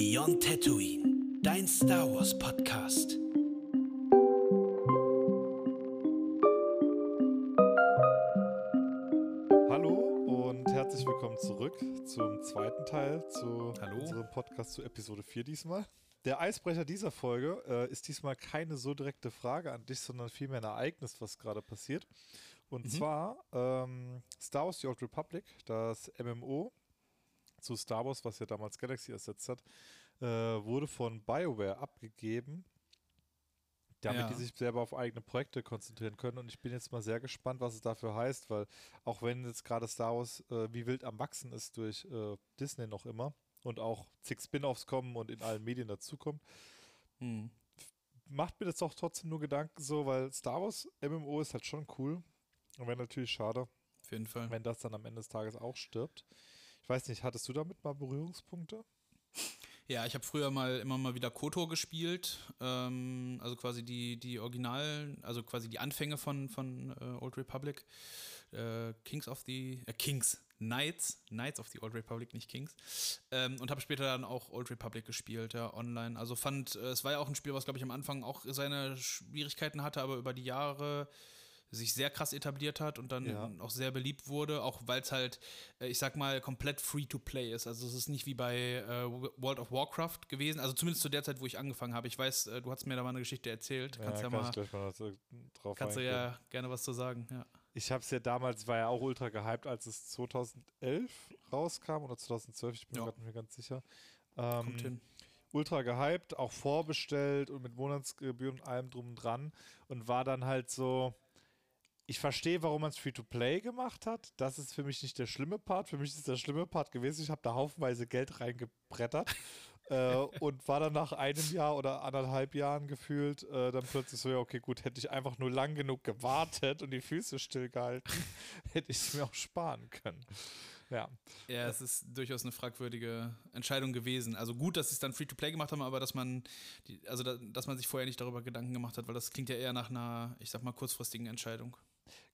Beyond Tatooine, dein Star Wars Podcast. Hallo und herzlich willkommen zurück zum zweiten Teil zu Hallo. unserem Podcast zu Episode 4 diesmal. Der Eisbrecher dieser Folge äh, ist diesmal keine so direkte Frage an dich, sondern vielmehr ein Ereignis, was gerade passiert. Und zwar ähm, Star Wars The Old Republic, das MMO zu Star Wars, was ja damals Galaxy ersetzt hat, äh, wurde von BioWare abgegeben, damit Ja. die sich selber auf eigene Projekte konzentrieren können. Und ich bin jetzt mal sehr gespannt, was es dafür heißt, weil auch wenn jetzt gerade Star Wars äh, wie wild am Wachsen ist durch äh, Disney noch immer und auch zig Spin-offs kommen und in allen Medien dazukommt, Hm. macht mir das doch trotzdem nur Gedanken so, weil Star Wars MMO ist halt schon cool. Und wäre natürlich schade, Auf jeden Fall. wenn das dann am Ende des Tages auch stirbt. Ich weiß nicht, hattest du damit mal Berührungspunkte? Ja, ich habe früher mal immer mal wieder KOTOR gespielt. Ähm, also quasi die, die Originalen, also quasi die Anfänge von, von äh, Old Republic. Äh, Kings of the. Äh, Kings. Knights. Knights of the Old Republic, nicht Kings. Ähm, und habe später dann auch Old Republic gespielt, ja, online. Also fand, äh, es war ja auch ein Spiel, was, glaube ich, am Anfang auch seine Schwierigkeiten hatte, aber über die Jahre sich sehr krass etabliert hat und dann Ja. auch sehr beliebt wurde, auch weil es halt, äh, ich sag mal, komplett free to play ist. Also es ist nicht wie bei äh, World of Warcraft gewesen, also zumindest zu der Zeit, wo ich angefangen habe. Ich weiß, äh, du hast mir da mal eine Geschichte erzählt. Kannst ja, kann mal, mal dazu- drauf kannst du ja gerne was zu sagen. Ja. Ich habe es ja damals, war ja auch ultra gehypt, als es 2011 rauskam oder 2012, ich bin Ja. mir gerade nicht mehr ganz sicher. Ähm, Kommt hin. ultra gehypt, auch vorbestellt und mit Monatsgebühren und allem drum und dran und war dann halt so, ich verstehe, warum man es Free-to-Play gemacht hat. Das ist für mich nicht der schlimme Part. Für mich ist der schlimme Part gewesen, ich habe da haufenweise Geld reingebrettert äh, und war dann nach einem Jahr oder anderthalb Jahren gefühlt äh, dann plötzlich so, ja, okay, gut, hätte ich einfach nur lang genug gewartet und die Füße stillgehalten, hätte ich es mir auch sparen können. Ja, Ja, es ist durchaus eine fragwürdige Entscheidung gewesen. Also gut, dass sie es dann Free-to-Play gemacht haben, aber dass man, die, also da, dass man sich vorher nicht darüber Gedanken gemacht hat, weil das klingt ja eher nach einer, ich sag mal, kurzfristigen Entscheidung.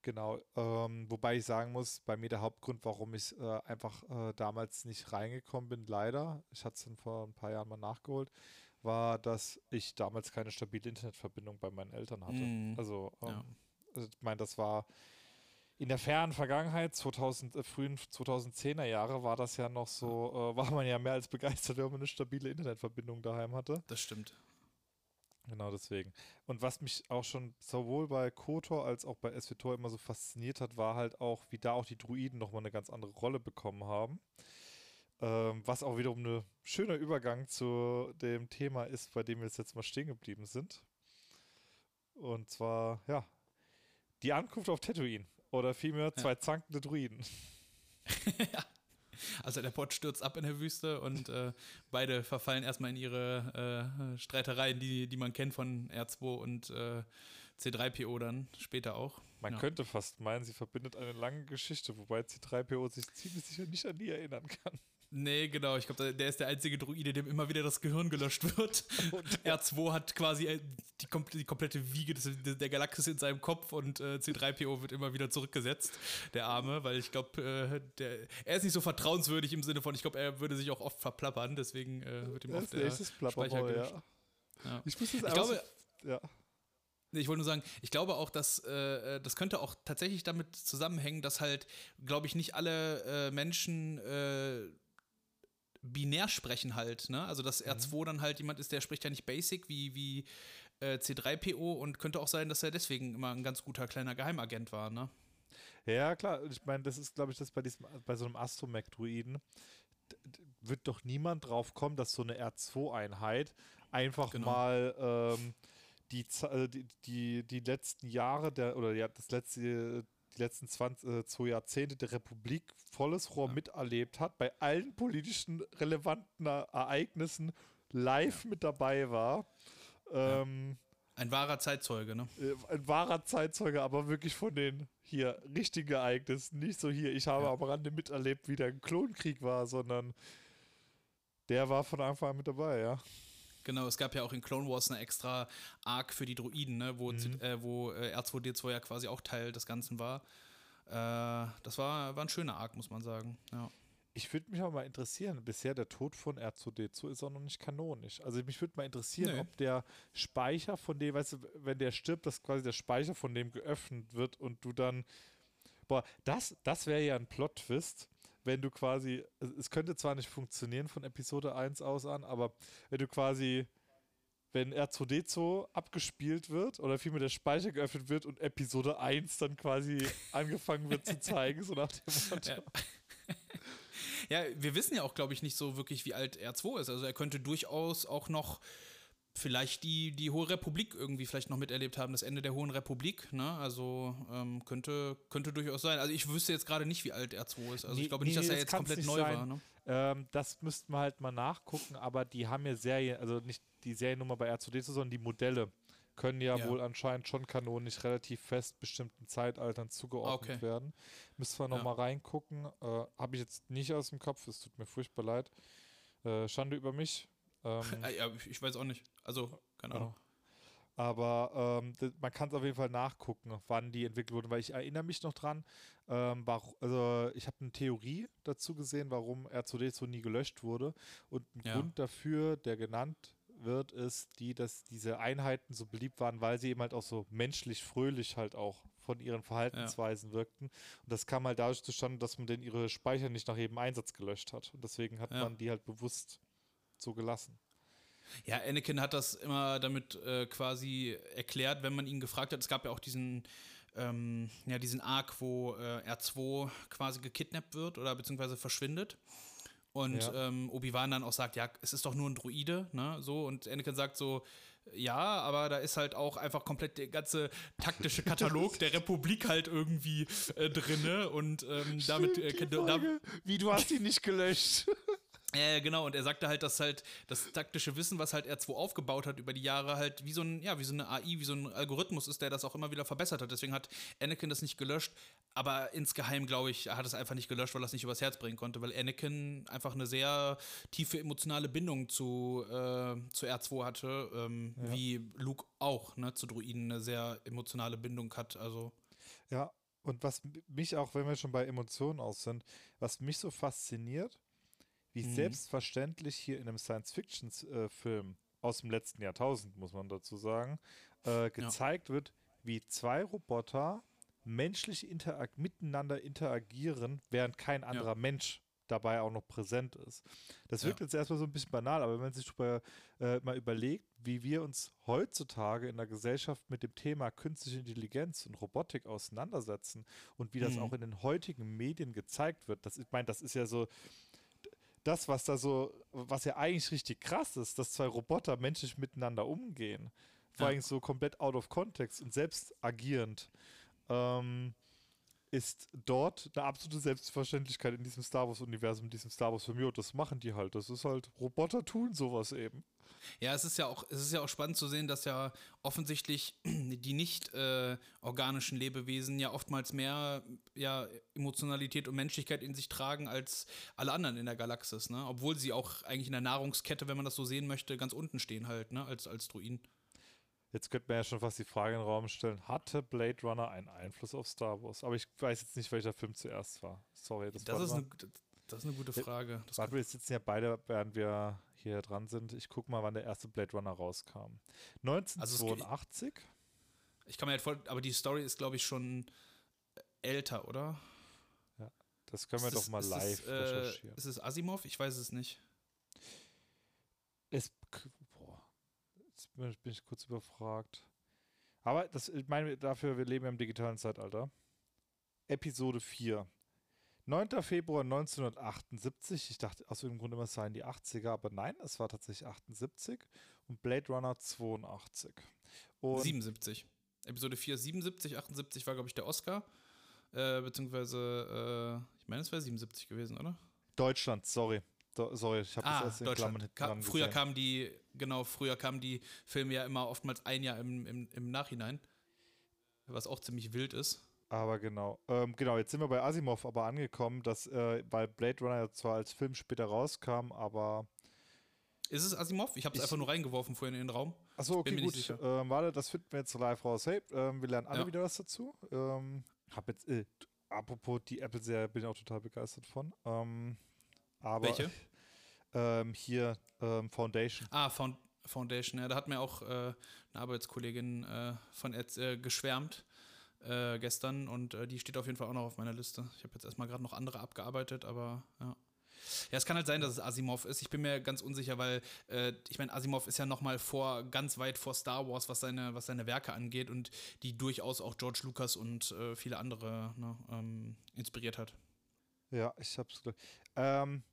Genau, ähm, wobei ich sagen muss, bei mir der Hauptgrund, warum ich äh, einfach äh, damals nicht reingekommen bin, leider, ich hatte es dann vor ein paar Jahren mal nachgeholt, war, dass ich damals keine stabile Internetverbindung bei meinen Eltern hatte. Mhm. Also, ähm, Ja. also ich meine, das war in der fernen Vergangenheit, 2000, äh, frühen 2010er Jahre, war das ja noch so, äh, war man ja mehr als begeistert, wenn man eine stabile Internetverbindung daheim hatte. Das stimmt. Genau deswegen. Und was mich auch schon sowohl bei KOTOR als auch bei SWTOR immer so fasziniert hat, war halt auch, wie da auch die Druiden nochmal eine ganz andere Rolle bekommen haben. Ähm, was auch wiederum ein schöner Übergang zu dem Thema ist, bei dem wir jetzt mal stehen geblieben sind. Und zwar, ja, die Ankunft auf Tatooine. Oder vielmehr zwei zankende Druiden. Also der Pod stürzt ab in der Wüste und äh, beide verfallen erstmal in ihre äh, Streitereien, die, die man kennt von R2 und äh, C3PO dann später auch. Man Ja. könnte fast meinen, sie verbindet eine lange Geschichte, wobei C3PO sich ziemlich sicher nicht an die erinnern kann. Nee, genau. Ich glaube, der ist der einzige Druide, dem immer wieder das Gehirn gelöscht wird. R2 hat quasi äh, die, kom die komplette Wiege des, der Galaxis in seinem Kopf und äh, C3PO wird immer wieder zurückgesetzt, der Arme, weil ich glaube, äh, der- er ist nicht so vertrauenswürdig im Sinne von, ich glaube, er würde sich auch oft verplappern, deswegen äh, wird ihm oft der Speicher gelöscht. ja. Ja. Ich muss das Ich einfach glaube, so, ja. Ich wollte nur sagen, ich glaube auch, dass äh, das könnte auch tatsächlich damit zusammenhängen, dass halt, glaube ich, nicht alle äh, Menschen äh, binär sprechen halt, ne? Also dass R2 dann halt jemand ist, der spricht ja nicht Basic wie, wie äh, C3PO und könnte auch sein, dass er deswegen immer ein ganz guter kleiner Geheimagent war, ne? Ja, klar. Ich meine, das ist, glaube ich, das bei diesem, bei so einem Astromech-Druiden wird doch niemand drauf kommen, dass so eine R2-Einheit einfach Genau. mal ähm, die, äh, die, die, die letzten Jahre der, oder ja, das letzte, die letzten 20, äh, zwei Jahrzehnte der Republik volles Rohr miterlebt hat, bei allen politischen relevanten Ereignissen live mit dabei war. Ähm, Ein wahrer Zeitzeuge, ne? äh, ein wahrer Zeitzeuge, aber wirklich von den hier richtigen Ereignissen. Nicht so hier, ich habe Ja. am Rande miterlebt, wie der Klonkrieg war, sondern der war von Anfang an mit dabei, ja. Genau, es gab ja auch in Clone Wars eine extra Arc für die Droiden, ne, wo, Z- äh, wo äh, R2D2 ja quasi auch Teil des Ganzen war. Äh, das war, war ein schöner Arc, muss man sagen. Ja. ich würde mich auch mal interessieren, bisher der Tod von R2D2 ist auch noch nicht kanonisch. Also mich würde mal interessieren, Nee. ob der Speicher von dem, weißt du, wenn der stirbt, dass quasi der Speicher von dem geöffnet wird und du dann. Boah, das, das wäre ja ein Plot-Twist, wenn du quasi. Es könnte zwar nicht funktionieren von Episode 1 aus an, aber wenn du quasi. Wenn R2D2 abgespielt wird oder vielmehr der Speicher geöffnet wird und Episode 1 dann quasi angefangen wird zu zeigen, so nach dem Motto. Ja. ja, wir wissen ja auch, glaube ich, nicht so wirklich, wie alt R2 ist. Also er könnte durchaus auch noch vielleicht die, die Hohe Republik irgendwie vielleicht noch miterlebt haben, das Ende der Hohen Republik. Ne? Also ähm, könnte, könnte durchaus sein. Also ich wüsste jetzt gerade nicht, wie alt R2 ist. Also Nee, ich glaube nicht, nee, dass er das jetzt komplett nicht neu sein. war. Ne? Ähm, das müssten wir halt mal nachgucken, aber die haben ja Serien, also nicht die Seriennummer bei R2D2, sondern die Modelle können ja, Ja. wohl anscheinend schon kanonisch relativ fest bestimmten Zeitaltern zugeordnet Okay. werden. Müssen wir Ja. nochmal reingucken. Äh, Habe ich jetzt nicht aus dem Kopf, es tut mir furchtbar leid. Äh, Schande über mich. Ähm, Äh, ja, ich weiß auch nicht. Also, keine Ahnung. aber ähm, man kann es auf jeden Fall nachgucken, wann die entwickelt wurden, weil ich erinnere mich noch dran, ähm, war, also ich habe eine Theorie dazu gesehen, warum R2D2 nie gelöscht wurde. Und ein Ja. Grund dafür, der genannt wird, ist die, dass diese Einheiten so beliebt waren, weil sie eben halt auch so menschlich fröhlich halt auch von ihren Verhaltensweisen wirkten. Und das kam halt dadurch zustande, dass man denn ihre Speicher nicht nach jedem Einsatz gelöscht hat. Und deswegen hat Ja. man die halt bewusst so gelassen. Ja, Anakin hat das immer damit äh, quasi erklärt, wenn man ihn gefragt hat. Es gab ja auch diesen, ähm, ja, diesen Arc, wo äh, R2 quasi gekidnappt wird oder beziehungsweise verschwindet. Und Ja. ähm, Obi-Wan dann auch sagt, ja, es ist doch nur ein Druide, ne? So, und Anakin sagt so, ja, aber da ist halt auch einfach komplett der ganze taktische Katalog der Republik halt irgendwie äh, drinne und ähm, damit äh, da, wie du hast ihn nicht gelöscht. Ja, ja, genau. Und er sagte halt, dass halt das taktische Wissen, was halt R2 aufgebaut hat über die Jahre, halt wie so ein, ja, wie so eine AI, wie so ein Algorithmus ist, der das auch immer wieder verbessert hat. Deswegen hat Anakin das nicht gelöscht. Aber insgeheim, glaube ich, er hat es einfach nicht gelöscht, weil er es nicht übers Herz bringen konnte, weil Anakin einfach eine sehr tiefe emotionale Bindung zu, äh, zu R2 hatte, ähm, wie Luke auch, ne, zu Druiden eine sehr emotionale Bindung hat. Also, Ja, und was mich auch, wenn wir schon bei Emotionen aus sind, was mich so fasziniert, wie Mhm. selbstverständlich hier in einem Science-Fiction-Film aus dem letzten Jahrtausend, muss man dazu sagen, äh, gezeigt wird, wie zwei Roboter menschlich interag miteinander interagieren, während kein anderer Mensch dabei auch noch präsent ist. Das wirkt Ja. jetzt erstmal so ein bisschen banal, aber wenn man sich drüber, äh, mal überlegt, wie wir uns heutzutage in der Gesellschaft mit dem Thema künstliche Intelligenz und Robotik auseinandersetzen und wie das Mhm. auch in den heutigen Medien gezeigt wird, das, ich meine, das ist ja so das, was da so, was ja eigentlich richtig krass ist, dass zwei Roboter menschlich miteinander umgehen. Vor Ja. allem so komplett out of context und selbst agierend. Ähm, ist dort eine absolute Selbstverständlichkeit in diesem Star Wars-Universum, in diesem Star Wars-Film. Jo, das machen die halt. Das ist halt, Roboter tun sowas eben. Ja, es ist ja auch, es ist ja auch spannend zu sehen, dass ja offensichtlich die nicht äh, organischen Lebewesen ja oftmals mehr ja, Emotionalität und Menschlichkeit in sich tragen als alle anderen in der Galaxis, ne? Obwohl sie auch eigentlich in der Nahrungskette, wenn man das so sehen möchte, ganz unten stehen halt, ne? Als, als Druiden. Jetzt könnte man ja schon fast die Frage in den Raum stellen: Hatte Blade Runner einen Einfluss auf Star Wars? Aber ich weiß jetzt nicht, welcher Film zuerst war. Sorry, das, Das ist, eine, das ist eine gute Frage. Das Warte, wir sitzen ja beide, während wir hier dran sind. Ich gucke mal, wann der erste Blade Runner rauskam. Also es 1982? ich kann mir halt voll, aber die Story ist, glaube ich, schon älter, oder? das können wir Ist doch es- mal live es, äh, recherchieren. Ist es Asimov? Ich weiß es nicht. Es, boah, jetzt bin ich, kurz überfragt. Aber das, ich meine, dafür, wir leben ja im digitalen Zeitalter. Episode 4. 9. Februar 1978. Ich dachte aus irgendeinem Grund immer, es seien die 80er, aber nein, es war tatsächlich 78 und Blade Runner 82. Und 77. Episode 4, 77, 78 war, glaube ich, der Oscar. Äh, beziehungsweise, äh, ich meine, es wäre 77 gewesen, oder? Deutschland, sorry. Do, sorry, ich habe das erst in Klammern hinten Ka früher kamen die, genau, früher kamen die Filme ja immer oftmals ein Jahr im, im, im Nachhinein. Was auch ziemlich wild ist. Aber genau. Ähm, genau, jetzt sind wir bei Asimov aber angekommen, dass, äh, weil Blade Runner zwar als Film später rauskam, aber. Ist es Asimov? Ich habe es einfach nur reingeworfen vorhin in den Raum. Achso, okay, gut. Ähm, warte, das finden wir jetzt live raus. Hey, ähm, wir lernen alle Ja. wieder was dazu. Ähm, hab jetzt, äh, apropos die Apple-Serie, bin ich auch total begeistert von. Ähm, Aber Welche? Ähm, hier ähm, Foundation. Ah, Found Foundation, ja, da hat mir auch äh, eine Arbeitskollegin äh, von Ed, äh, geschwärmt äh, gestern und äh, die steht auf jeden Fall auch noch auf meiner Liste. Ich habe jetzt erstmal gerade noch andere abgearbeitet, aber ja. Ja, es kann halt sein, dass es Asimov ist. Ich bin mir ganz unsicher, weil äh, ich meine, Asimov ist ja noch mal vor ganz weit vor Star Wars, was seine, was seine Werke angeht und die durchaus auch George Lucas und äh, viele andere ne, ähm, inspiriert hat. Ja, ich hab's. Ähm,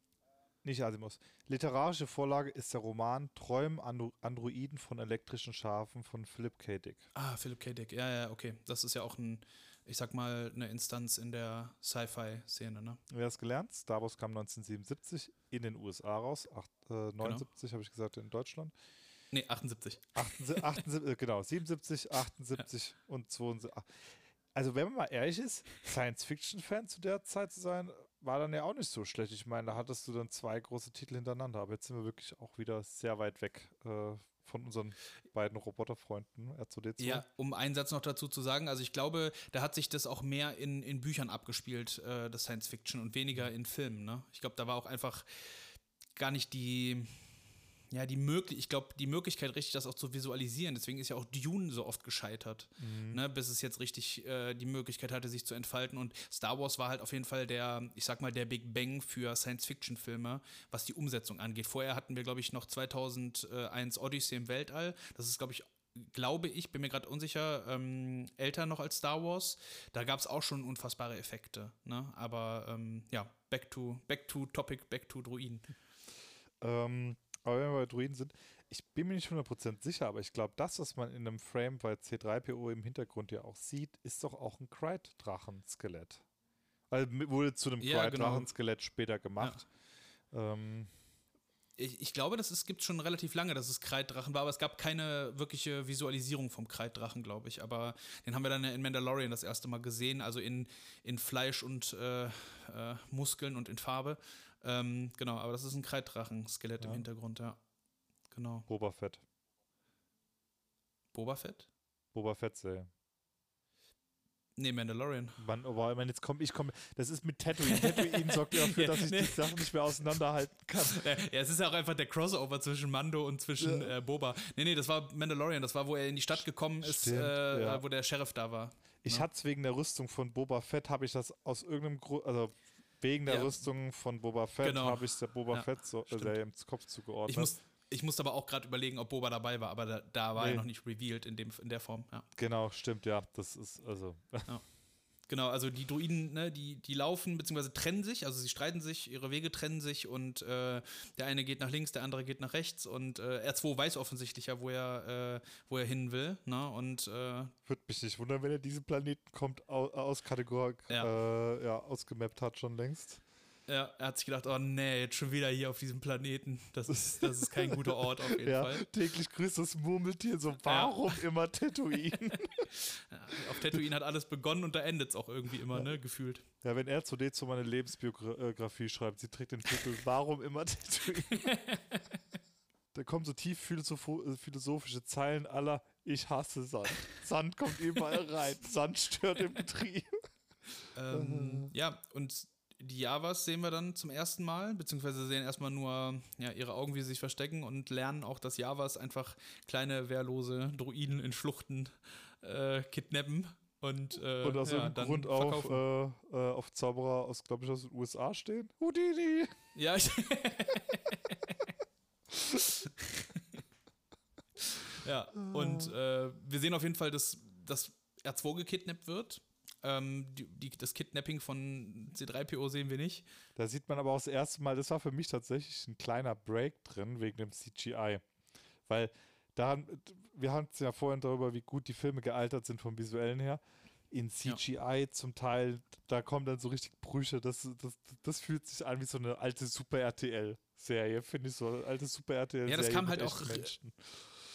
nicht Asimov. Literarische Vorlage ist der Roman Träumen Andro Androiden von elektrischen Schafen von Philip K. Dick. Ah, Philip K. Dick. Ja, ja, okay. Das ist ja auch ein, ich sag mal, eine Instanz in der Sci-Fi-Szene, ne? Wer es gelernt? Star Wars kam 1977 in den USA raus. Acht, äh, 79 habe ich gesagt in Deutschland. Nee, 78. 78, 78 äh, genau, 77, 78 und 72. Also, wenn man mal ehrlich ist, Science-Fiction-Fan zu der Zeit zu sein, war dann ja auch nicht so schlecht. Ich meine, da hattest du dann zwei große Titel hintereinander, aber jetzt sind wir wirklich auch wieder sehr weit weg äh, von unseren beiden Roboterfreunden, R2D2. Ja, um einen Satz noch dazu zu sagen, also ich glaube, da hat sich das auch mehr in, in Büchern abgespielt, äh, das Science Fiction, und weniger in Filmen. Ne? Ich glaube, da war auch einfach gar nicht die, ja, die Möglichkeit, ich glaube, die Möglichkeit, richtig das auch zu visualisieren. Deswegen ist ja auch Dune so oft gescheitert, Mhm. ne, bis es jetzt richtig äh, die Möglichkeit hatte, sich zu entfalten. Und Star Wars war halt auf jeden Fall der, ich sag mal, der Big Bang für Science-Fiction-Filme, was die Umsetzung angeht. Vorher hatten wir, glaube ich, noch 2001 Odyssey im Weltall. Das ist, glaube ich, glaube ich, bin mir gerade unsicher, ähm, älter noch als Star Wars. Da gab es auch schon unfassbare Effekte. Ne? Aber ähm, ja, back to, back to Topic, back to Druiden. Ähm, aber wenn wir bei Druiden sind, ich bin mir nicht 100% sicher, aber ich glaube, das, was man in einem Frame bei C3PO im Hintergrund ja auch sieht, ist doch auch ein Krayt-Drachen-Skelett. Also wurde zu einem Ja, genau. Krayt-Drachen-Skelett später gemacht. Ähm, Ich, ich glaube, das gibt schon relativ lange, dass es Kreiddrachen war, aber es gab keine wirkliche Visualisierung vom Kreiddrachen, glaube ich. Aber den haben wir dann in Mandalorian das erste Mal gesehen, also in, in Fleisch und äh, äh, Muskeln und in Farbe. Ähm, genau, aber das ist ein Kreiddrachen-Skelett im Ja. Hintergrund, ja. Genau. Boba Fett. Boba Fett? Boba Fett-Serie. Nee, Mandalorian. Mann, oh, ich meine, jetzt komme ich, komme. Das ist mit Tatooine. Tatooine sorgt dafür, dass ich nee. die Sachen nicht mehr auseinanderhalten kann. Ja, ja, es ist ja auch einfach der Crossover zwischen Mando und zwischen Ja. äh, Boba. Nee, nee, das war Mandalorian. Das war, wo er in die Stadt gekommen ist, Stimmt, äh, ja. wo der Sheriff da war. Ich Ja. hatte es wegen der Rüstung von Boba Fett, habe ich das aus irgendeinem Grund, also wegen der Ja. Rüstung von Boba Fett Genau. habe ich der Boba Ja, Fett so, äh, im Kopf zugeordnet. Ich, muss, ich musste aber auch gerade überlegen, ob Boba dabei war, aber da, da war Nee. er noch nicht revealed in, dem, in der Form. Ja. genau, stimmt, ja. Das ist, also, Genau, also die Druiden, ne, die, die laufen bzw. trennen sich, also sie streiten sich, ihre Wege trennen sich und äh, der eine geht nach links, der andere geht nach rechts und äh, R2 weiß offensichtlich ja, wo er, äh, wo er hin will. Ne? Und äh, würde mich nicht wundern, wenn er diesen Planeten kommt, au, aus Kategor, Ja. äh, ja, ausgemappt hat schon längst. ja, er hat sich gedacht, oh nee, jetzt schon wieder hier auf diesem Planeten. Das ist, das ist kein guter Ort auf jeden Ja, Fall. täglich grüßt das Murmeltier so, warum immer Tatooine? Ja, auf Tatooine hat alles begonnen und da endet es auch irgendwie immer, ne, gefühlt. ja, wenn er zu D zu meine Lebensbiografie schreibt, sie trägt den Titel Warum immer Tatooine? da kommen so tief äh, philosophische Zeilen aller Ich hasse Sand. Sand kommt überall rein. Sand stört im Betrieb. Ähm, ja, und die Javas sehen wir dann zum ersten Mal, beziehungsweise sehen erstmal nur ja, ihre Augen, wie sie sich verstecken und lernen auch, dass Javas einfach kleine, wehrlose Druiden in Schluchten äh, kidnappen und, äh, Und aus ja, irgendeinem Grund auf, äh, äh, auf Zauberer aus, glaube ich, aus den USA stehen. Houdini! Ja, ich ja, und äh, wir sehen auf jeden Fall, dass, dass R2 gekidnappt wird. Ähm, die, die, das Kidnapping von C3PO sehen wir nicht. Da sieht man aber auch das erste Mal, das war für mich tatsächlich ein kleiner Break drin wegen dem CGI. Weil daran, wir haben es ja vorhin darüber, wie gut die Filme gealtert sind vom visuellen her. In Ja. CGI zum Teil, da kommen dann so richtig Brüche. Das, das, das fühlt sich an wie so eine alte Super RTL-Serie, finde ich so. Eine alte Super RTL-Serie. Ja, das kam halt auch- Menschen.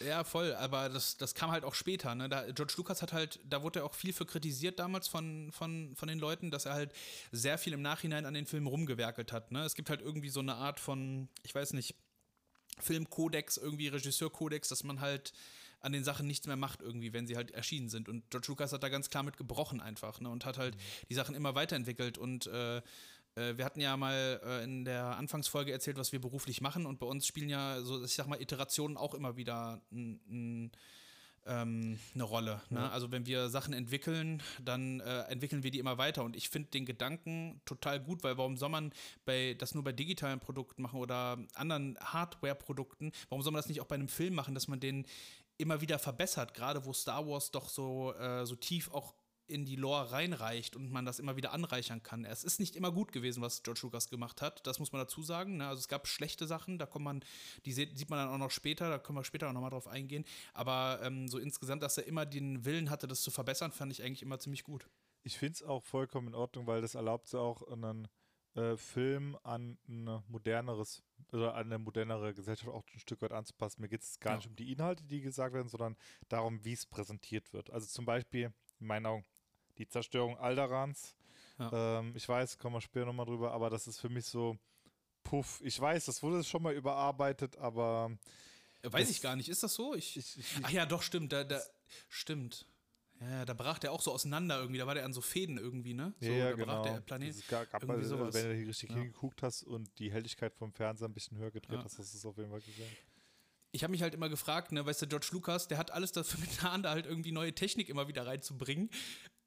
Ja, voll, aber das, das kam halt auch später. Ne? Da, George Lucas hat halt, da wurde er auch viel für kritisiert damals von, von, von den Leuten, dass er halt sehr viel im Nachhinein an den Filmen rumgewerkelt hat. Ne? Es gibt halt irgendwie so eine Art von, ich weiß nicht, Filmkodex, irgendwie Regisseurkodex, dass man halt an den Sachen nichts mehr macht irgendwie, wenn sie halt erschienen sind. Und George Lucas hat da ganz klar mit gebrochen einfach ne? und hat halt die Sachen immer weiterentwickelt und äh, äh, wir hatten ja mal äh, in der Anfangsfolge erzählt, was wir beruflich machen und bei uns spielen ja so, ich sag mal, Iterationen auch immer wieder ein, ein ähm, eine Rolle. Ne? Ja. Also wenn wir Sachen entwickeln, dann äh, entwickeln wir die immer weiter. Und ich finde den Gedanken total gut, weil warum soll man bei, das nur bei digitalen Produkten machen oder anderen Hardware-Produkten? Warum soll man das nicht auch bei einem Film machen, dass man den immer wieder verbessert, gerade wo Star Wars doch so, äh, so tief auch in die Lore reinreicht und man das immer wieder anreichern kann. Es ist nicht immer gut gewesen, was George Lucas gemacht hat, das muss man dazu sagen. Ne? Also es gab schlechte Sachen, da kommt man, die sieht man dann auch noch später, da können wir später auch nochmal drauf eingehen. Aber ähm, so insgesamt, dass er immer den Willen hatte, das zu verbessern, fand ich eigentlich immer ziemlich gut. Ich finde es auch vollkommen in Ordnung, weil das erlaubt es auch einen äh, Film an ein moderneres oder an eine modernere Gesellschaft auch ein Stück weit anzupassen. Mir geht es gar ja. nicht um die Inhalte, die gesagt werden, sondern darum, wie es präsentiert wird. Also zum Beispiel, in meinen Augen, die Zerstörung Alderans. Ja. Ähm, ich weiß, kommen wir später nochmal drüber, aber das ist für mich so, puff. Ich weiß, das wurde schon mal überarbeitet, aber. Weiß ich gar nicht, ist das so? Ich, ich, ich, ach ja, doch, stimmt, da, da, stimmt. Ja, da brach der auch so auseinander irgendwie, da war der an so Fäden irgendwie, ne? So, ja, da genau. der Planet. Es gab, gab mal, sowas. wenn du hier richtig ja. hingeguckt hast und die Helligkeit vom Fernseher ein bisschen höher gedreht ja. hast, hast du es auf jeden Fall gesehen ich habe mich halt immer gefragt, ne, weißt du, George Lucas, der hat alles dafür getan, da halt irgendwie neue Technik immer wieder reinzubringen.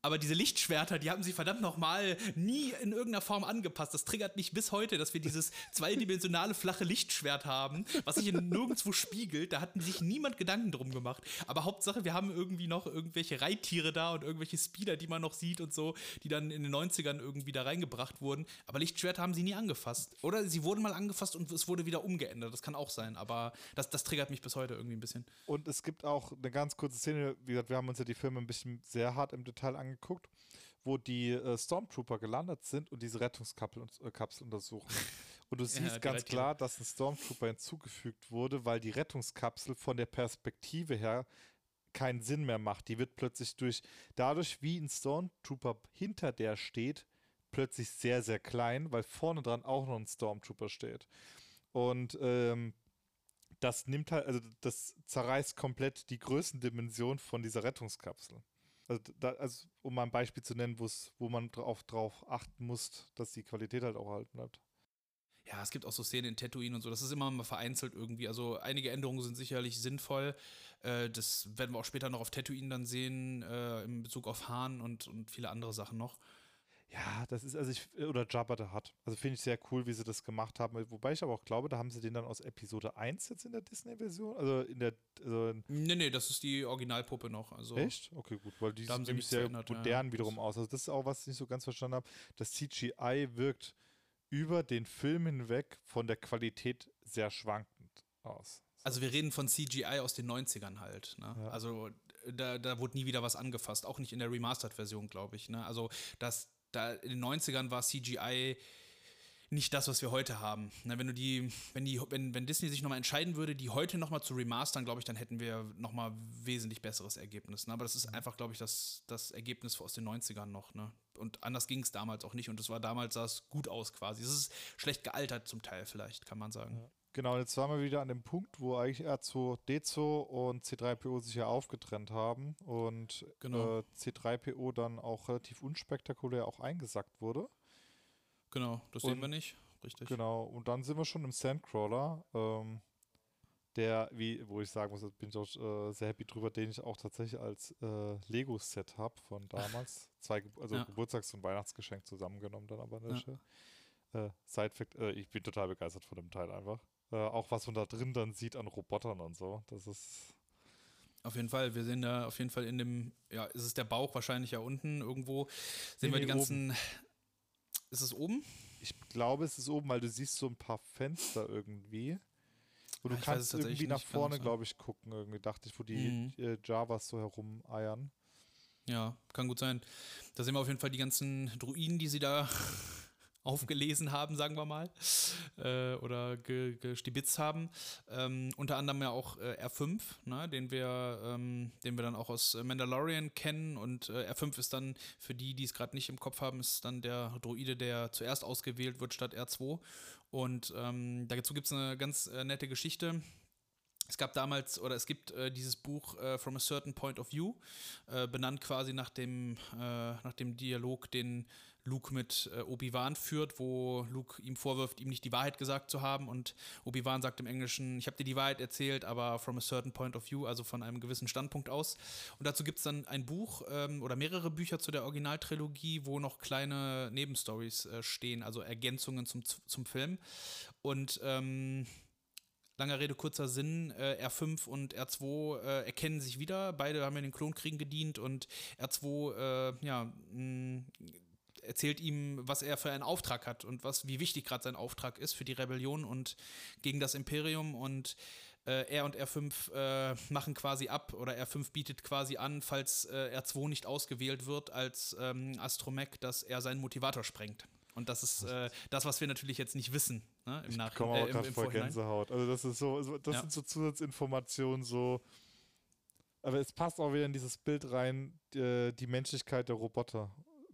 Aber diese Lichtschwerter, die haben sie verdammt nochmal nie in irgendeiner Form angepasst. Das triggert mich bis heute, dass wir dieses zweidimensionale flache Lichtschwert haben, was sich nirgendwo spiegelt. Da hat sich niemand Gedanken drum gemacht. Aber Hauptsache, wir haben irgendwie noch irgendwelche Reittiere da und irgendwelche Speeder, die man noch sieht und so, die dann in den 90ern irgendwie da reingebracht wurden. Aber Lichtschwerter haben sie nie angefasst. Oder sie wurden mal angefasst und es wurde wieder umgeändert. Das kann auch sein. Aber das, das triggert mich bis heute irgendwie ein bisschen. Und es gibt auch eine ganz kurze Szene, wie gesagt, wir haben uns ja die Filme ein bisschen sehr hart im Detail angeschaut angeguckt, wo die äh, Stormtrooper gelandet sind und diese Rettungskapsel äh, untersuchen. Und du siehst ja, ganz klar, dass ein Stormtrooper hinzugefügt wurde, weil die Rettungskapsel von der Perspektive her keinen Sinn mehr macht. Die wird plötzlich durch, dadurch wie ein Stormtrooper hinter der steht, plötzlich sehr, sehr klein, weil vorne dran auch noch ein Stormtrooper steht. Und ähm, das nimmt halt, also das zerreißt komplett die Größendimension von dieser Rettungskapsel. Also, da, also um mal ein Beispiel zu nennen, wo man drauf, drauf achten muss, dass die Qualität halt auch erhalten bleibt. Ja, es gibt auch so Szenen in Tatooine und so. Das ist immer mal vereinzelt irgendwie. Also einige Änderungen sind sicherlich sinnvoll. Äh, das werden wir auch später noch auf Tatooine dann sehen, äh, in Bezug auf Hahn und, und viele andere Sachen noch. Ja, das ist, also ich, oder Jabba the Hutt. Also finde ich sehr cool, wie sie das gemacht haben. Wobei ich aber auch glaube, da haben sie den dann aus Episode 1 jetzt in der Disney-Version. Also in der. Also nee, nee, das ist die Originalpuppe noch. Also Echt? Okay, gut, weil die sieht nämlich sehr verändert, modern ja. wiederum aus. Also das ist auch, was ich nicht so ganz verstanden habe. Das CGI wirkt über den Film hinweg von der Qualität sehr schwankend aus. Also wir reden von CGI aus den 90ern halt. Ne? Ja. Also da, da wurde nie wieder was angefasst, auch nicht in der Remastered-Version, glaube ich. Ne? Also das, da in den 90ern war CGI nicht das, was wir heute haben. Na, wenn du die, wenn die, wenn, wenn Disney sich nochmal entscheiden würde, die heute nochmal zu remastern, glaube ich, dann hätten wir nochmal wesentlich besseres Ergebnis. Ne? Aber das ist mhm. einfach, glaube ich, das, das Ergebnis aus den 90ern noch. Ne? Und anders ging es damals auch nicht. Und es war damals sah es gut aus quasi. Es ist schlecht gealtert zum Teil, vielleicht, kann man sagen. Ja. Genau, jetzt waren wir wieder an dem Punkt, wo eigentlich R2D2 und C3PO sich ja aufgetrennt haben und genau. äh, C3PO dann auch relativ unspektakulär auch eingesackt wurde. Genau, das und, sehen wir nicht, richtig. Genau, und dann sind wir schon im Sandcrawler, ähm, der, wie, wo ich sagen muss, bin ich auch äh, sehr happy drüber, den ich auch tatsächlich als äh, Lego-Set habe von damals. Zwei, also ja. Geburtstags- und Weihnachtsgeschenk zusammengenommen dann aber nicht. Ja. Äh, Side-Fact, äh, ich bin total begeistert von dem Teil einfach. Äh, auch was man da drin dann sieht an Robotern und so. Das ist. Auf jeden Fall, wir sehen da auf jeden Fall in dem, ja, ist es der Bauch wahrscheinlich ja unten irgendwo, sehen nee, wir die ganzen. Oben. Ist es oben? Ich glaube, es ist oben, weil du siehst so ein paar Fenster irgendwie. Und du ah, kannst irgendwie nach vorne, glaube ich, gucken, irgendwie dachte ich, wo die mhm. äh, Javas so herumeiern. Ja, kann gut sein. Da sehen wir auf jeden Fall die ganzen Druiden, die sie da aufgelesen haben, sagen wir mal, äh, oder ge, gestibitzt haben. Ähm, unter anderem ja auch äh, R5, ne, den, wir, ähm, den wir dann auch aus Mandalorian kennen. Und äh, R5 ist dann, für die, die es gerade nicht im Kopf haben, ist dann der Droide, der zuerst ausgewählt wird statt R2. Und ähm, dazu gibt es eine ganz äh, nette Geschichte. Es gab damals oder es gibt äh, dieses Buch äh, From a Certain Point of View, äh, benannt quasi nach dem, äh, nach dem Dialog, den Luke mit äh, Obi-Wan führt, wo Luke ihm vorwirft, ihm nicht die Wahrheit gesagt zu haben und Obi-Wan sagt im Englischen, ich habe dir die Wahrheit erzählt, aber from a certain point of view, also von einem gewissen Standpunkt aus. Und dazu gibt es dann ein Buch ähm, oder mehrere Bücher zu der Originaltrilogie, wo noch kleine Nebenstories äh, stehen, also Ergänzungen zum, zum Film. Und ähm, Langer Rede, kurzer Sinn, äh, R5 und R2 äh, erkennen sich wieder. Beide haben in den Klonkriegen gedient und R2 äh, ja, mh, erzählt ihm, was er für einen Auftrag hat und was, wie wichtig gerade sein Auftrag ist für die Rebellion und gegen das Imperium. Und äh, er und R5 äh, machen quasi ab oder R5 bietet quasi an, falls äh, R2 nicht ausgewählt wird als ähm, Astromech, dass er seinen Motivator sprengt. Und das ist äh, das, was wir natürlich jetzt nicht wissen ne, im Nachhinein. Ich komme auch äh, gerade voll Gänsehaut. Also das ist so, das ja. sind so Zusatzinformationen, so. Aber es passt auch wieder in dieses Bild rein, die, die Menschlichkeit der Roboter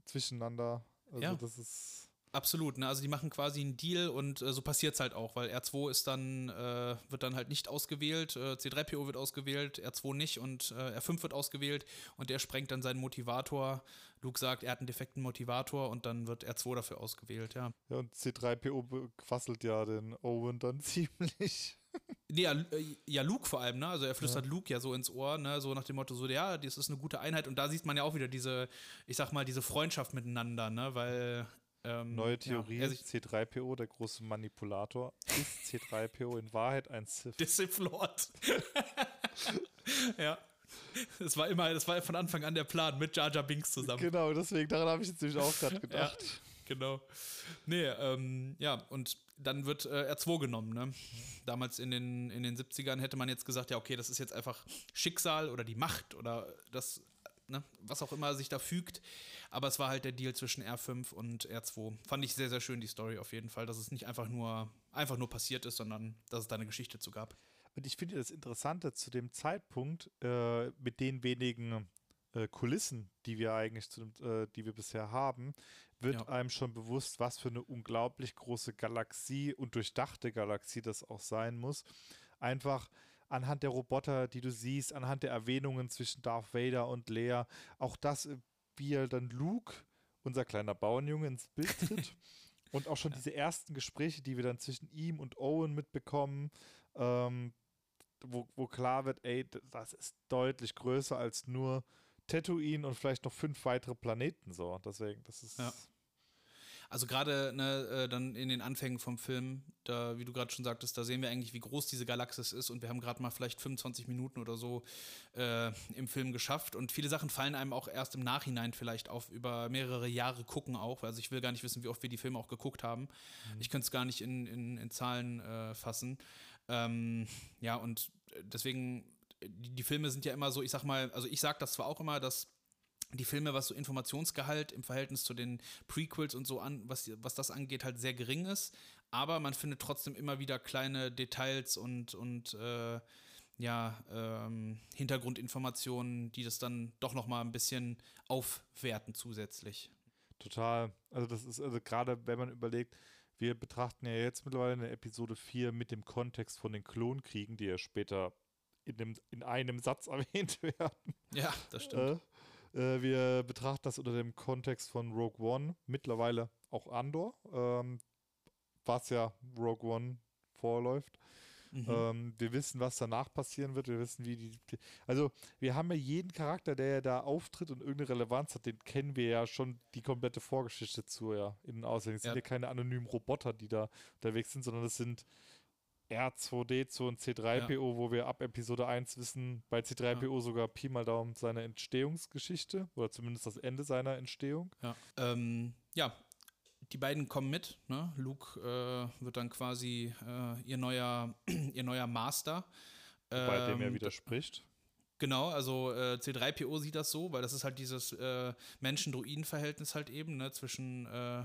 zwischeneinander. Also ja. das ist. Absolut, ne? Also die machen quasi einen Deal und äh, so passiert es halt auch, weil R2 ist dann, äh, wird dann halt nicht ausgewählt, äh, C3PO wird ausgewählt, R2 nicht und äh, R5 wird ausgewählt und der sprengt dann seinen Motivator. Luke sagt, er hat einen defekten Motivator und dann wird R2 dafür ausgewählt, ja. Ja, und C3PO quasselt ja den Owen dann ziemlich. Nee, ja, äh, ja, Luke vor allem, ne? Also er flüstert ja. Luke ja so ins Ohr, ne? So nach dem Motto, so, ja, das ist eine gute Einheit. Und da sieht man ja auch wieder diese, ich sag mal, diese Freundschaft miteinander, ne? Weil. Ähm, Neue Theorie, ja, C3PO, der große Manipulator, ist C3PO in Wahrheit ein Sith. Der Sith Lord. ja. Das war immer, das war von Anfang an der Plan mit Jar Jar Binks zusammen. Genau, deswegen, daran habe ich jetzt nämlich auch gerade gedacht. Ja, genau. Nee, ähm, ja, und dann wird äh, R2 genommen. Ne? Damals in den, in den 70ern hätte man jetzt gesagt, ja, okay, das ist jetzt einfach Schicksal oder die Macht oder das, ne, was auch immer sich da fügt. Aber es war halt der Deal zwischen R5 und R2. Fand ich sehr, sehr schön, die Story auf jeden Fall, dass es nicht einfach nur, einfach nur passiert ist, sondern dass es da eine Geschichte zu gab. Und ich finde das Interessante zu dem Zeitpunkt, äh, mit den wenigen äh, Kulissen, die wir eigentlich, zu, äh, die wir bisher haben, wird ja. einem schon bewusst, was für eine unglaublich große Galaxie und durchdachte Galaxie das auch sein muss. Einfach anhand der Roboter, die du siehst, anhand der Erwähnungen zwischen Darth Vader und Leia, auch das, äh, wie er dann Luke, unser kleiner Bauernjunge, ins Bild tritt. und auch schon diese ersten Gespräche, die wir dann zwischen ihm und Owen mitbekommen, ähm, wo, wo klar wird, ey, das ist deutlich größer als nur Tatooine und vielleicht noch fünf weitere Planeten so. Deswegen, das ist. Ja. Also gerade ne, äh, dann in den Anfängen vom Film, da, wie du gerade schon sagtest, da sehen wir eigentlich, wie groß diese Galaxis ist und wir haben gerade mal vielleicht 25 Minuten oder so äh, im Film geschafft und viele Sachen fallen einem auch erst im Nachhinein vielleicht auf, über mehrere Jahre gucken auch. Also ich will gar nicht wissen, wie oft wir die Filme auch geguckt haben. Mhm. Ich könnte es gar nicht in, in, in Zahlen äh, fassen. Ähm, ja, und deswegen die, die Filme sind ja immer so, ich sag mal, also ich sag das zwar auch immer, dass die Filme, was so Informationsgehalt im Verhältnis zu den Prequels und so an, was, was das angeht, halt sehr gering ist. Aber man findet trotzdem immer wieder kleine Details und, und äh, ja, ähm, Hintergrundinformationen, die das dann doch nochmal ein bisschen aufwerten zusätzlich. Total. Also das ist, also gerade wenn man überlegt, wir betrachten ja jetzt mittlerweile eine Episode 4 mit dem Kontext von den Klonkriegen, die ja später in, dem, in einem Satz erwähnt werden. Ja, das stimmt. Äh, äh, wir betrachten das unter dem Kontext von Rogue One, mittlerweile auch Andor, ähm, was ja Rogue One vorläuft. Mhm. Ähm, wir wissen, was danach passieren wird. Wir wissen, wie die, die, Also, wir haben ja jeden Charakter, der ja da auftritt und irgendeine Relevanz hat, den kennen wir ja schon die komplette Vorgeschichte zu, ja, in den Aussehen. Es ja. sind ja keine anonymen Roboter, die da unterwegs sind, sondern es sind R2D2 und C3PO, ja. wo wir ab Episode 1 wissen, bei C3PO ja. sogar Pi mal Daumen seine Entstehungsgeschichte oder zumindest das Ende seiner Entstehung. Ja, ähm, ja. die beiden kommen mit. Ne? Luke äh, wird dann quasi äh, ihr, neuer, ihr neuer Master. Bei ähm, dem er widerspricht. Genau, also äh, C3PO sieht das so, weil das ist halt dieses äh, Menschen-Druiden-Verhältnis halt eben ne, zwischen äh,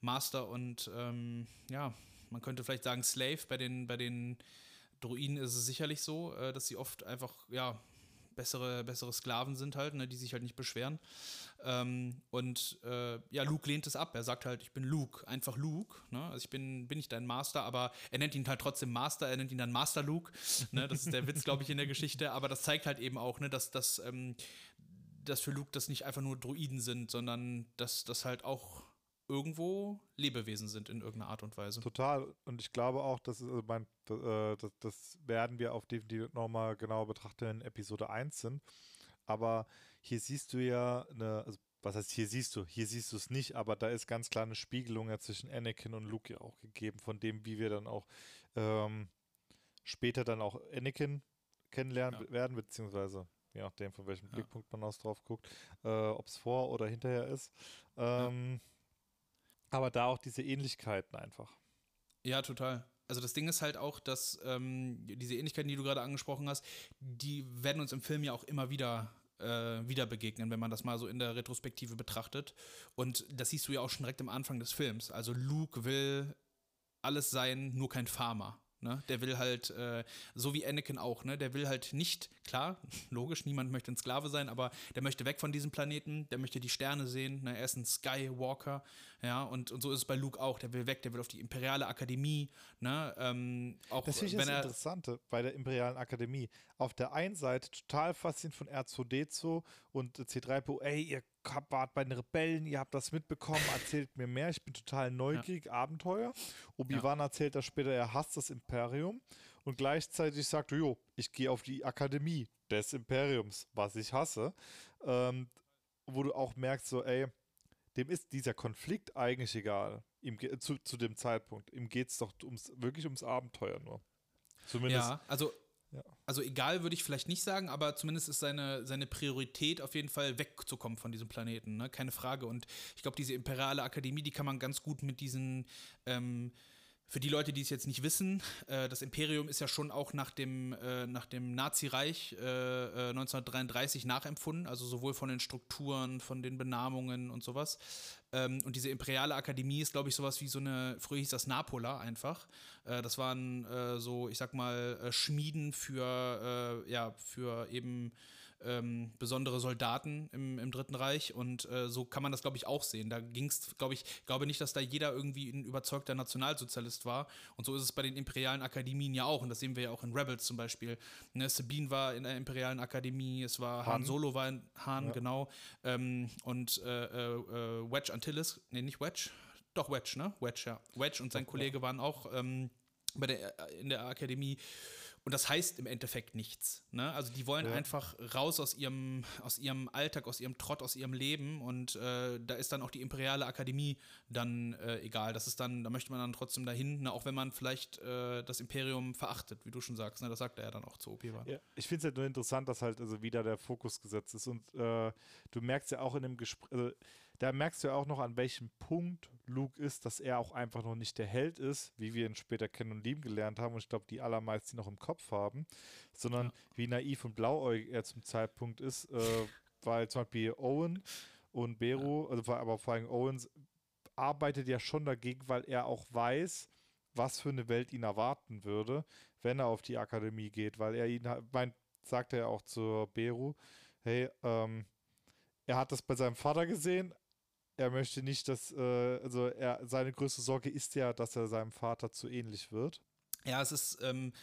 Master und ähm, ja, man könnte vielleicht sagen Slave. Bei den, bei den Druiden ist es sicherlich so, äh, dass sie oft einfach, ja, bessere, bessere Sklaven sind halt, ne, die sich halt nicht beschweren. Ähm, und äh, ja, Luke lehnt es ab. Er sagt halt, ich bin Luke, einfach Luke. Ne? Also ich bin, bin nicht dein Master, aber er nennt ihn halt trotzdem Master, er nennt ihn dann Master Luke. Ne? Das ist der Witz, glaube ich, in der Geschichte. Aber das zeigt halt eben auch, ne, dass, dass, ähm, dass für Luke das nicht einfach nur Druiden sind, sondern dass das halt auch irgendwo Lebewesen sind in irgendeiner Art und Weise. Total. Und ich glaube auch, dass also mein, äh, das, das werden wir auf definitiv nochmal genauer betrachten in Episode 1 sind. Aber hier siehst du ja eine, also was heißt hier siehst du? Hier siehst du es nicht, aber da ist ganz klar eine Spiegelung ja zwischen Anakin und Luke ja auch gegeben, von dem, wie wir dann auch ähm, später dann auch Anakin kennenlernen ja. werden, beziehungsweise je nachdem, von welchem ja. Blickpunkt man aus drauf guckt, äh, ob es vor oder hinterher ist. Ähm, ja. Aber da auch diese Ähnlichkeiten einfach. Ja, total. Also das Ding ist halt auch, dass ähm, diese Ähnlichkeiten, die du gerade angesprochen hast, die werden uns im Film ja auch immer wieder äh, wieder begegnen, wenn man das mal so in der Retrospektive betrachtet. Und das siehst du ja auch schon direkt am Anfang des Films. Also Luke will alles sein, nur kein Farmer. Ne? Der will halt, äh, so wie Anakin auch, ne? der will halt nicht, klar, logisch, niemand möchte ein Sklave sein, aber der möchte weg von diesem Planeten, der möchte die Sterne sehen, ne? er ist ein Skywalker, ja, und, und so ist es bei Luke auch, der will weg, der will auf die Imperiale Akademie, ne? Ähm, auch das ich das Interessante bei der Imperialen Akademie. Auf der einen Seite total fasziniert von R2D2 und C3PO, ey, ihr wart bei den Rebellen, ihr habt das mitbekommen, erzählt mir mehr, ich bin total neugierig, ja. Abenteuer. Obi-Wan ja. erzählt das später, er hasst das Imperium und gleichzeitig sagt, jo, ich gehe auf die Akademie des Imperiums, was ich hasse. Ähm, wo du auch merkst, so, ey, dem ist dieser Konflikt eigentlich egal, ihm, zu, zu dem Zeitpunkt. Ihm geht es doch ums, wirklich ums Abenteuer nur. Zumindest. Ja, also. Also egal würde ich vielleicht nicht sagen, aber zumindest ist seine, seine Priorität auf jeden Fall wegzukommen von diesem Planeten, ne? keine Frage. Und ich glaube, diese imperiale Akademie, die kann man ganz gut mit diesen ähm, für die Leute, die es jetzt nicht wissen, äh, das Imperium ist ja schon auch nach dem, äh, nach dem Nazireich äh, 1933 äh, nachempfunden, also sowohl von den Strukturen, von den Benamungen und sowas. Ähm, und diese Imperiale Akademie ist, glaube ich, sowas wie so eine, früher hieß das Napola einfach. Äh, das waren äh, so, ich sag mal, Schmieden für, ja, für eben ähm, besondere Soldaten im, im Dritten Reich und äh, so kann man das, glaube ich, auch sehen. Da ging es, glaube ich, glaube nicht, dass da jeder irgendwie ein überzeugter Nationalsozialist war und so ist es bei den imperialen Akademien ja auch und das sehen wir ja auch in Rebels zum Beispiel. Ne, Sabine war in der imperialen Akademie, es war Han, Han Solo war in Han, ja. genau, ähm, und äh, äh, Wedge Antilles, nee, nicht Wedge, doch Wedge, ne? Wedge, ja. Wedge und sein Kollege waren auch ähm, bei der, äh, in der Akademie und das heißt im Endeffekt nichts. Ne? Also die wollen ja. einfach raus aus ihrem, aus ihrem Alltag, aus ihrem Trott, aus ihrem Leben. Und äh, da ist dann auch die Imperiale Akademie dann äh, egal. Das ist dann, da möchte man dann trotzdem dahin, ne? auch wenn man vielleicht äh, das Imperium verachtet, wie du schon sagst. Ne? Das sagt er ja dann auch zu Obi-Wan. Ja, ich finde es halt nur interessant, dass halt also wieder der Fokus gesetzt ist. Und äh, du merkst ja auch in dem Gespräch, also, da merkst du ja auch noch, an welchem Punkt Luke ist, dass er auch einfach noch nicht der Held ist, wie wir ihn später kennen und lieben gelernt haben. Und ich glaube, die allermeisten noch im Kopf haben, sondern ja. wie naiv und blauäugig er zum Zeitpunkt ist, äh, weil zum Beispiel Owen und Beru, ja. also aber vor allem Owens, arbeitet ja schon dagegen, weil er auch weiß, was für eine Welt ihn erwarten würde, wenn er auf die Akademie geht, weil er ihn, meint, sagt er ja auch zur Beru, hey, ähm, er hat das bei seinem Vater gesehen, er möchte nicht, dass, äh, also er, seine größte Sorge ist ja, dass er seinem Vater zu ähnlich wird. Ja, es ist, ähm,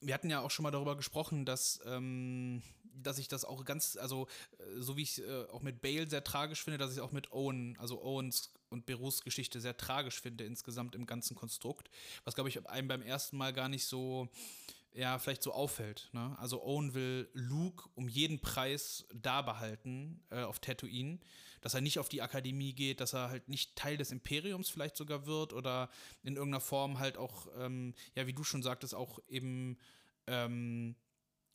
wir hatten ja auch schon mal darüber gesprochen, dass, ähm, dass ich das auch ganz, also äh, so wie ich äh, auch mit Bale sehr tragisch finde, dass ich auch mit Owen, also Owens und Berus Geschichte sehr tragisch finde insgesamt im ganzen Konstrukt, was glaube ich einem beim ersten Mal gar nicht so ja, vielleicht so auffällt. Ne? Also Owen will Luke um jeden Preis da behalten äh, auf Tatooine dass er nicht auf die Akademie geht, dass er halt nicht Teil des Imperiums vielleicht sogar wird oder in irgendeiner Form halt auch, ähm, ja, wie du schon sagtest, auch eben, ähm,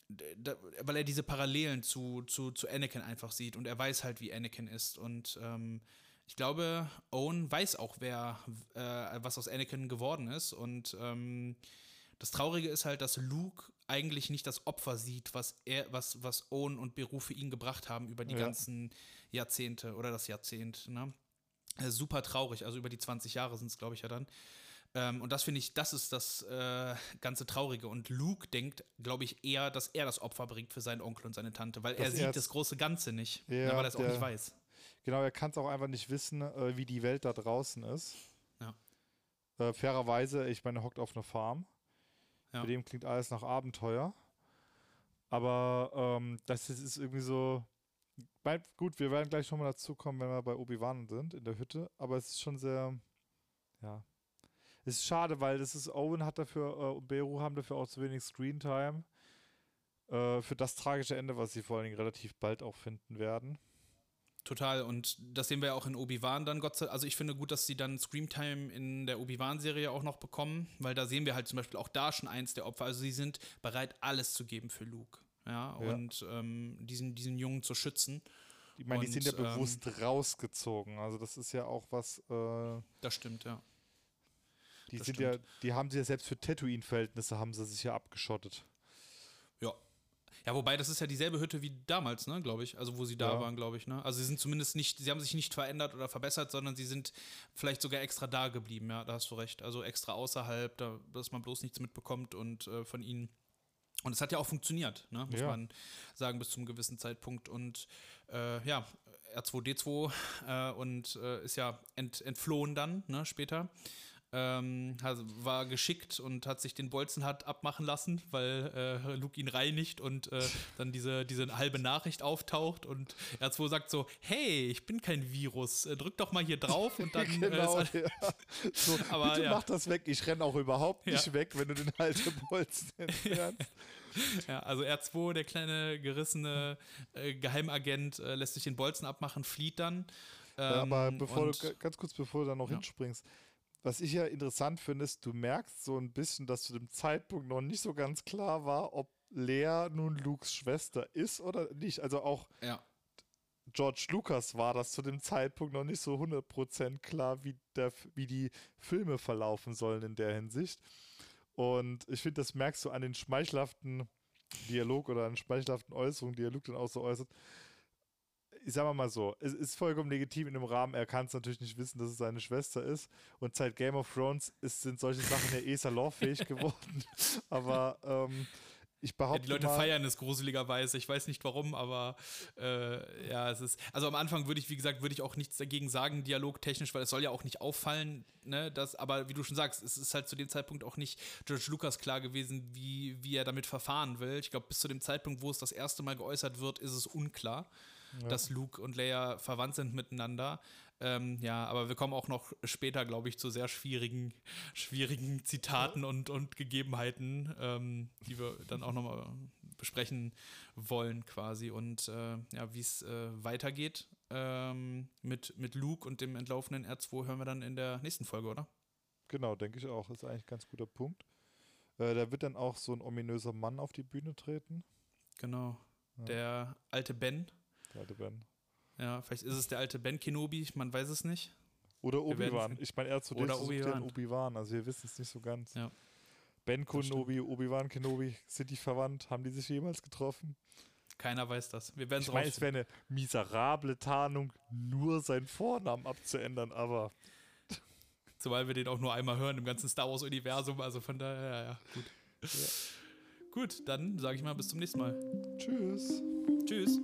da, weil er diese Parallelen zu, zu, zu Anakin einfach sieht und er weiß halt, wie Anakin ist und ähm, ich glaube, Owen weiß auch, wer, äh, was aus Anakin geworden ist und ähm, das Traurige ist halt, dass Luke eigentlich nicht das Opfer sieht, was er, was, was Owen und Beru für ihn gebracht haben über die ja. ganzen Jahrzehnte oder das Jahrzehnt. Ne? Äh, super traurig, also über die 20 Jahre sind es, glaube ich, ja dann. Ähm, und das finde ich, das ist das äh, ganze Traurige. Und Luke denkt, glaube ich, eher, dass er das Opfer bringt für seinen Onkel und seine Tante, weil das er sieht das große Ganze nicht, ja, ne, weil er es auch nicht weiß. Genau, er kann es auch einfach nicht wissen, äh, wie die Welt da draußen ist. Ja. Äh, fairerweise, ich meine, er hockt auf einer Farm. Ja. Bei dem klingt alles nach Abenteuer. Aber ähm, das ist irgendwie so, Bei, gut, wir werden gleich nochmal dazu kommen, wenn wir bei Obi-Wan sind, in der Hütte. Aber es ist schon sehr, ja. Es ist schade, weil das ist, Owen hat dafür, äh, und Beru haben dafür auch zu wenig Screentime. Äh, für das tragische Ende, was sie vor allen Dingen relativ bald auch finden werden. Total, und das sehen wir ja auch in Obi-Wan dann, Gott sei Dank. Also ich finde gut, dass sie dann Screamtime in der Obi-Wan-Serie auch noch bekommen, weil da sehen wir halt zum Beispiel auch da schon eins der Opfer. Also sie sind bereit, alles zu geben für Luke. Ja, Ja. und ähm, diesen, diesen Jungen zu schützen. Ich meine, die sind ja Und, ähm, bewusst rausgezogen. Also das ist ja auch was, äh, Das stimmt, ja. die Das sind stimmt. ja, die haben sie ja selbst für Tatooine-Verhältnisse haben sie sich ja abgeschottet. Ja. Ja, wobei das ist ja dieselbe Hütte wie damals, ne, glaube ich. Also wo sie da Ja. waren, glaube ich, ne? Also sie sind zumindest nicht, sie haben sich nicht verändert oder verbessert, sondern sie sind vielleicht sogar extra da geblieben, ja, da hast du recht. Also extra außerhalb, da, dass man bloß nichts mitbekommt und äh, von ihnen. Und es hat ja auch funktioniert, ne, muss Ja. man sagen, bis zum gewissen Zeitpunkt. Und äh, ja, R2D2 äh, und äh, ist ja ent, entflohen dann, ne, später. Ähm, war geschickt und hat sich den Bolzen hat abmachen lassen, weil äh, Luke ihn reinigt und äh, dann diese, diese halbe Nachricht auftaucht und R2 sagt so, hey, ich bin kein Virus, äh, drück doch mal hier drauf und dann genau. äh, ja. so, Aber bitte ja. mach das weg. Ich renne auch überhaupt Ja. nicht weg, wenn du den alten Bolzen entfernst. ja, also R2, der kleine gerissene äh, Geheimagent, äh, lässt sich den Bolzen abmachen, flieht dann. Ja, aber ähm, bevor du, ga- ganz kurz bevor du da noch Ja. hinspringst, was ich ja interessant finde, ist, du merkst so ein bisschen, dass zu dem Zeitpunkt noch nicht so ganz klar war, ob Lea nun Lukes Schwester ist oder nicht. Also auch ja, George Lucas war das zu dem Zeitpunkt noch nicht so 100% klar, wie, der, wie die Filme verlaufen sollen in der Hinsicht. Und ich finde, das merkst du an den schmeichelhaften Dialog oder an schmeichelhaften Äußerungen, die er Luke dann auch so äußert. Ich sag mal so, es ist vollkommen legitim in dem Rahmen, er kann es natürlich nicht wissen, dass es seine Schwester ist. Und seit Game of Thrones ist, sind solche Sachen ja eh salonfähig geworden. Aber ähm, ich ja, behaupte die Leute mal, feiern es gruseligerweise. Ich weiß nicht warum, aber äh, ja, es ist. Also am Anfang würde ich, wie gesagt, würde ich auch nichts dagegen sagen, dialogtechnisch, weil es soll ja auch nicht auffallen, ne? Das, aber wie du schon sagst, es ist halt zu dem Zeitpunkt auch nicht George Lucas klar gewesen, wie, wie er damit verfahren will. Ich glaube, bis zu dem Zeitpunkt, wo es das erste Mal geäußert wird, ist es unklar, dass Luke und Leia verwandt sind miteinander. Ähm, ja, aber wir kommen auch noch später, glaube ich, zu sehr schwierigen, schwierigen Zitaten und, und Gegebenheiten, ähm, die wir dann auch nochmal besprechen wollen, quasi. Und äh, ja, wie es äh, weitergeht ähm, mit, mit Luke und dem entlaufenen R2 hören wir dann in der nächsten Folge, oder? Genau, denke ich auch. Ist eigentlich ein ganz guter Punkt. Äh, da wird dann auch so ein ominöser Mann auf die Bühne treten. Genau. Ja. Der alte Ben. Der alte Ben. Ja, vielleicht ist es der alte Ben Kenobi, man weiß es nicht. Oder Obi-Wan. Ich meine, R2D2 Oder sucht ja einen Obi-Wan. Obi-Wan. Also wir wissen es nicht so ganz. Ja. Ben. Kenobi, Obi-Wan Kenobi, sind die verwandt? Haben die sich jemals getroffen? Keiner weiß das. Wir werden Ich meine, es wäre eine miserable Tarnung, nur seinen Vornamen abzuändern, aber Zumal wir den auch nur einmal hören im ganzen Star Wars-Universum. Also von daher, ja, ja, gut. Gut, dann sage ich mal bis zum nächsten Mal. tschüss. Tschüss.